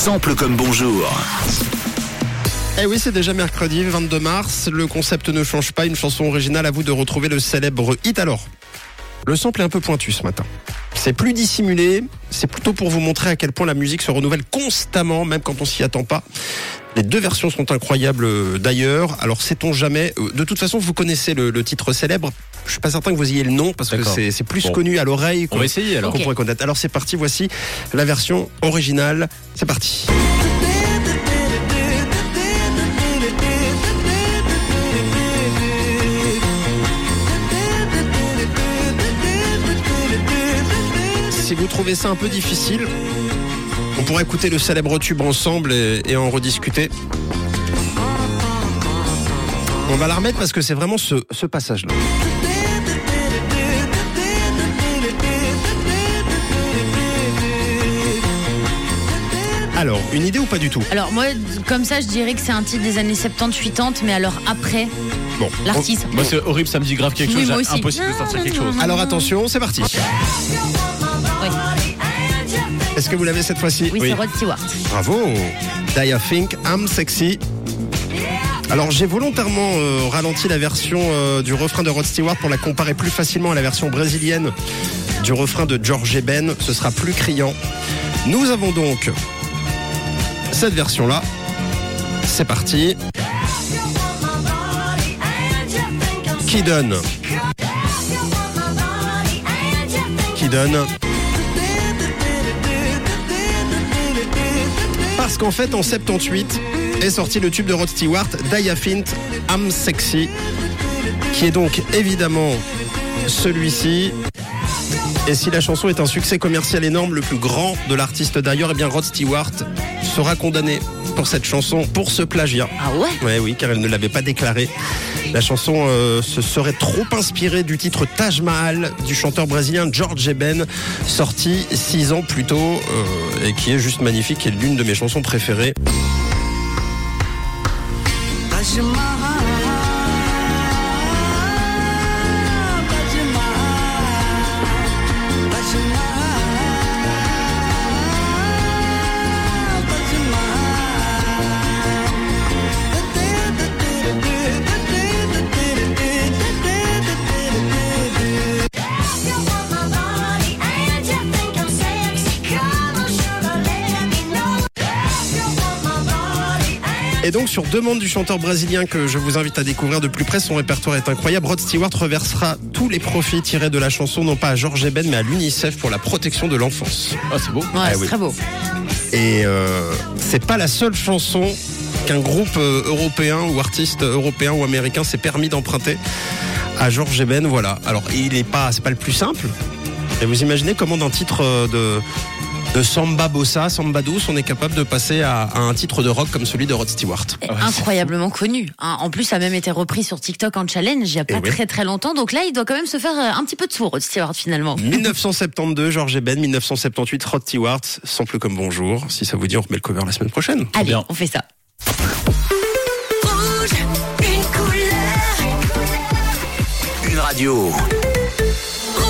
Sample comme bonjour. Eh oui, c'est déjà mercredi 22 mars. Le concept ne change pas. Une chanson originale à vous de retrouver le célèbre hit alors. Le sample est un peu pointu ce matin. C'est plus dissimulé. C'est plutôt pour vous montrer à quel point la musique se renouvelle constamment, même quand on s'y attend pas. Les deux versions sont incroyables euh, d'ailleurs. Alors sait-on jamais? Euh, De toute façon, vous connaissez le titre célèbre. Je suis pas certain que vous ayez le nom parce que c'est c'est plus Bon. connu à l'oreille On va essayer alors. qu'on pourrait connaître. Alors c'est parti. Voici la version originale. C'est parti. Si vous trouvez ça un peu difficile, on pourrait écouter le célèbre tube ensemble et, et en rediscuter. On va la remettre parce que c'est vraiment ce, ce passage-là. Une idée ou pas du tout? Alors moi, comme ça, je dirais que c'est un titre des années 70-80, mais alors après, Bon. l'artiste. Moi c'est horrible, ça me dit grave quelque Oui, chose. moi j'ai aussi. Impossible de sortir quelque chose. Alors attention, c'est parti. Oui, Est-ce que vous l'avez cette fois-ci? Oui, c'est Rod Stewart. Bravo Daya Think, I'm Sexy. Alors j'ai volontairement euh, ralenti la version euh, du refrain de Rod Stewart pour la comparer plus facilement à la version brésilienne du refrain de George Ben. Ce sera plus criant. Nous avons donc cette version-là. C'est parti. Qui donne Qui donne Parce qu'en fait, en 78, est sorti le tube de Rod Stewart, Daya Fint, I'm Sexy, qui est donc évidemment celui-ci. Et si la chanson est un succès commercial énorme, le plus grand de l'artiste d'ailleurs, eh bien Rod Stewart sera condamné pour cette chanson, pour ce plagiat. Ah ouais? Oui, car elle ne l'avait pas déclaré. La chanson euh, se serait trop inspirée du titre Taj Mahal du chanteur brésilien George Ben, sorti six ans plus tôt euh, et qui est juste magnifique et l'une de mes chansons préférées. Et donc, sur demande du chanteur brésilien que je vous invite à découvrir de plus près, son répertoire est incroyable. Rod Stewart reversera tous les profits tirés de la chanson, non pas à George Ben, mais à l'UNICEF pour la protection de l'enfance. Ah c'est beau. Ouais, Ah c'est oui. très beau. Et euh, c'est pas la seule chanson qu'un groupe euh, européen ou artiste européen ou américain s'est permis d'emprunter à George Ben. Voilà. Alors, il est pas, c'est pas le plus simple. Et vous imaginez comment d'un titre euh, de de samba bossa, samba douce, on est capable de passer à, à un titre de rock comme celui de Rod Stewart. Et Ah ouais, Incroyablement connu. hein. En plus, ça a même été repris sur TikTok en challenge il y a pas Eh oui. très très longtemps. Donc là, il doit quand même se faire euh, un petit peu de sourd, Rod Stewart, finalement. 1972, George Ben, 1978, Rod Stewart, sample comme bonjour. Si ça vous dit, on remet le cover la semaine prochaine. Allez, bien. on fait ça. Une radio.